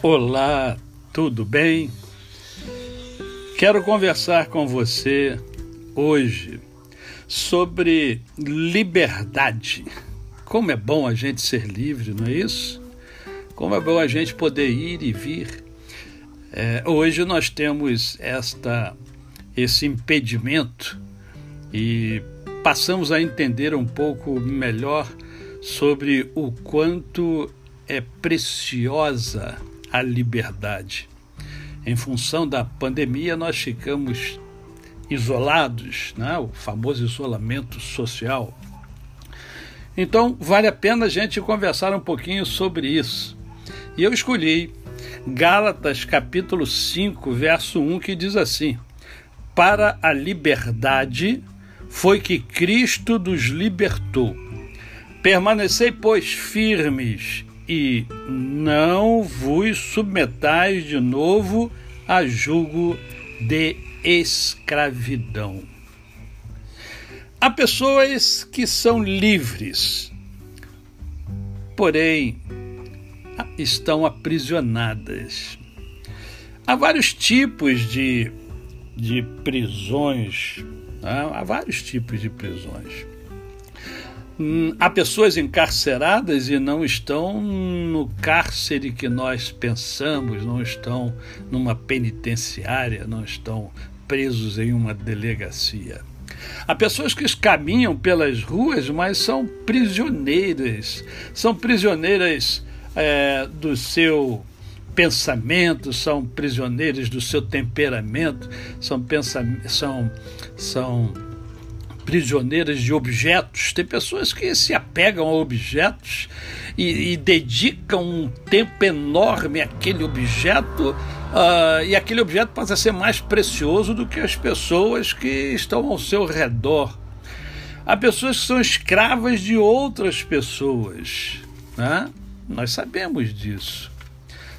Olá, tudo bem? Quero conversar com você hoje sobre liberdade. Como é bom a gente ser livre, não é isso? Como é bom a gente poder ir e vir. É, hoje nós temos esta, esse impedimento e passamos a entender um pouco melhor sobre o quanto é preciosa a liberdade. Em função da pandemia, nós ficamos isolados, né? o famoso isolamento social. Então, vale a pena a gente conversar um pouquinho sobre isso. E eu escolhi Gálatas capítulo 5, verso 1, que diz assim: Para a liberdade foi que Cristo nos libertou. Permanecei, pois, firmes e não vos submetais de novo a julgo de escravidão. Há pessoas que são livres, porém estão aprisionadas. Há vários tipos de, de prisões, né? há vários tipos de prisões. Hum, há pessoas encarceradas e não estão no cárcere que nós pensamos, não estão numa penitenciária, não estão presos em uma delegacia. Há pessoas que caminham pelas ruas, mas são prisioneiras, são prisioneiras é, do seu pensamento, são prisioneiras do seu temperamento, são, são, são prisioneiras de objetos. Tem pessoas que se apegam a objetos e, e dedicam um tempo enorme àquele objeto, uh, e aquele objeto passa a ser mais precioso do que as pessoas que estão ao seu redor. Há pessoas que são escravas de outras pessoas. Né? Nós sabemos disso.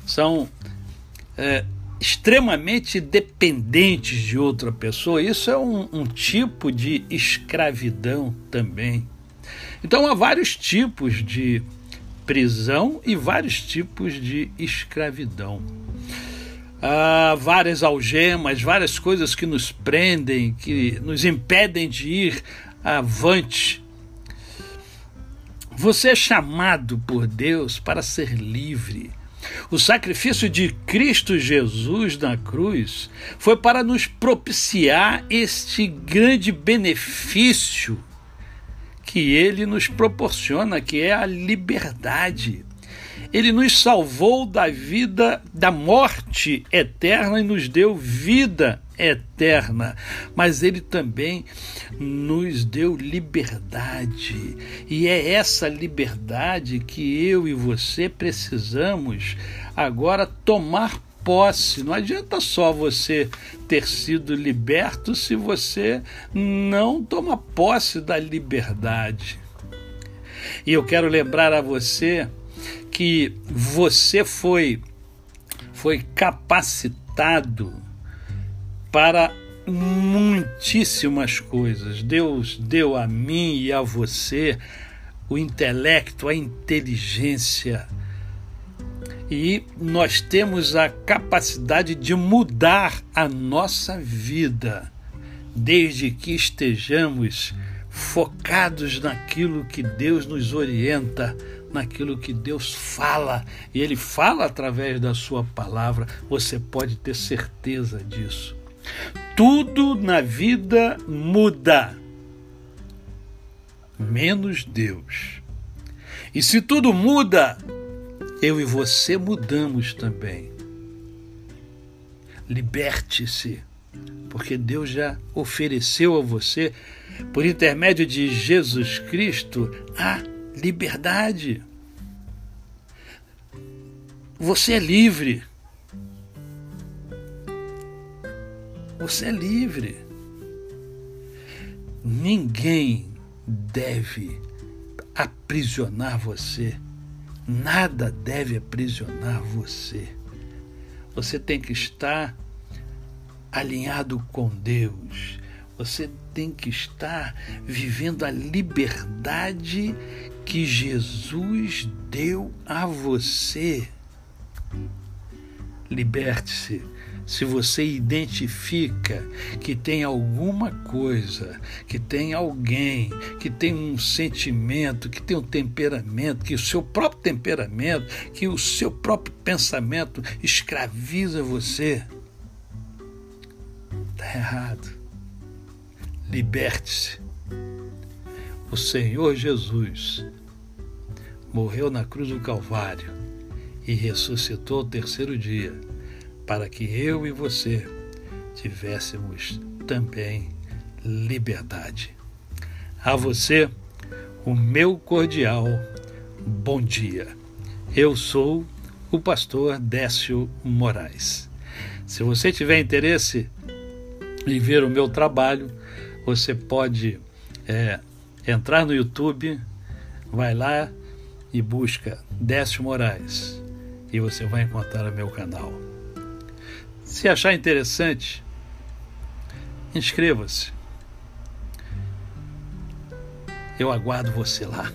São. É, extremamente dependentes de outra pessoa. Isso é um, um, tipo de escravidão também. Então há vários tipos de prisão e vários tipos de escravidão. Há várias algemas, várias coisas que nos prendem, que nos impedem de ir avante. Você é chamado por Deus para ser livre o sacrifício de Cristo Jesus na cruz foi para nos propiciar este grande benefício que ele nos proporciona, que é a liberdade. Ele nos salvou da vida, da morte eterna e nos deu vida eterna, mas ele também nos deu liberdade. E é essa liberdade que eu e você precisamos agora tomar posse. Não adianta só você ter sido liberto se você não toma posse da liberdade. E eu quero lembrar a você que você foi foi capacitado para muitíssimas coisas. Deus deu a mim e a você o intelecto, a inteligência. E nós temos a capacidade de mudar a nossa vida, desde que estejamos focados naquilo que Deus nos orienta, naquilo que Deus fala, e Ele fala através da Sua palavra, você pode ter certeza disso. Tudo na vida muda, menos Deus. E se tudo muda, eu e você mudamos também. Liberte-se, porque Deus já ofereceu a você, por intermédio de Jesus Cristo, a liberdade. Você é livre. Você é livre. Ninguém deve aprisionar você. Nada deve aprisionar você. Você tem que estar alinhado com Deus. Você tem que estar vivendo a liberdade que Jesus deu a você. liberte-se. Se você identifica que tem alguma coisa, que tem alguém, que tem um sentimento, que tem um temperamento, que o seu próprio temperamento, que o seu próprio pensamento escraviza você, está errado. Liberte-se. O Senhor Jesus morreu na cruz do Calvário e ressuscitou o terceiro dia, para que eu e você tivéssemos também liberdade. A você, o meu cordial bom dia. Eu sou o pastor Décio Moraes. Se você tiver interesse em ver o meu trabalho, você pode é, entrar no YouTube, vai lá e busca Décio Moraes e você vai encontrar o meu canal. Se achar interessante, inscreva-se. Eu aguardo você lá.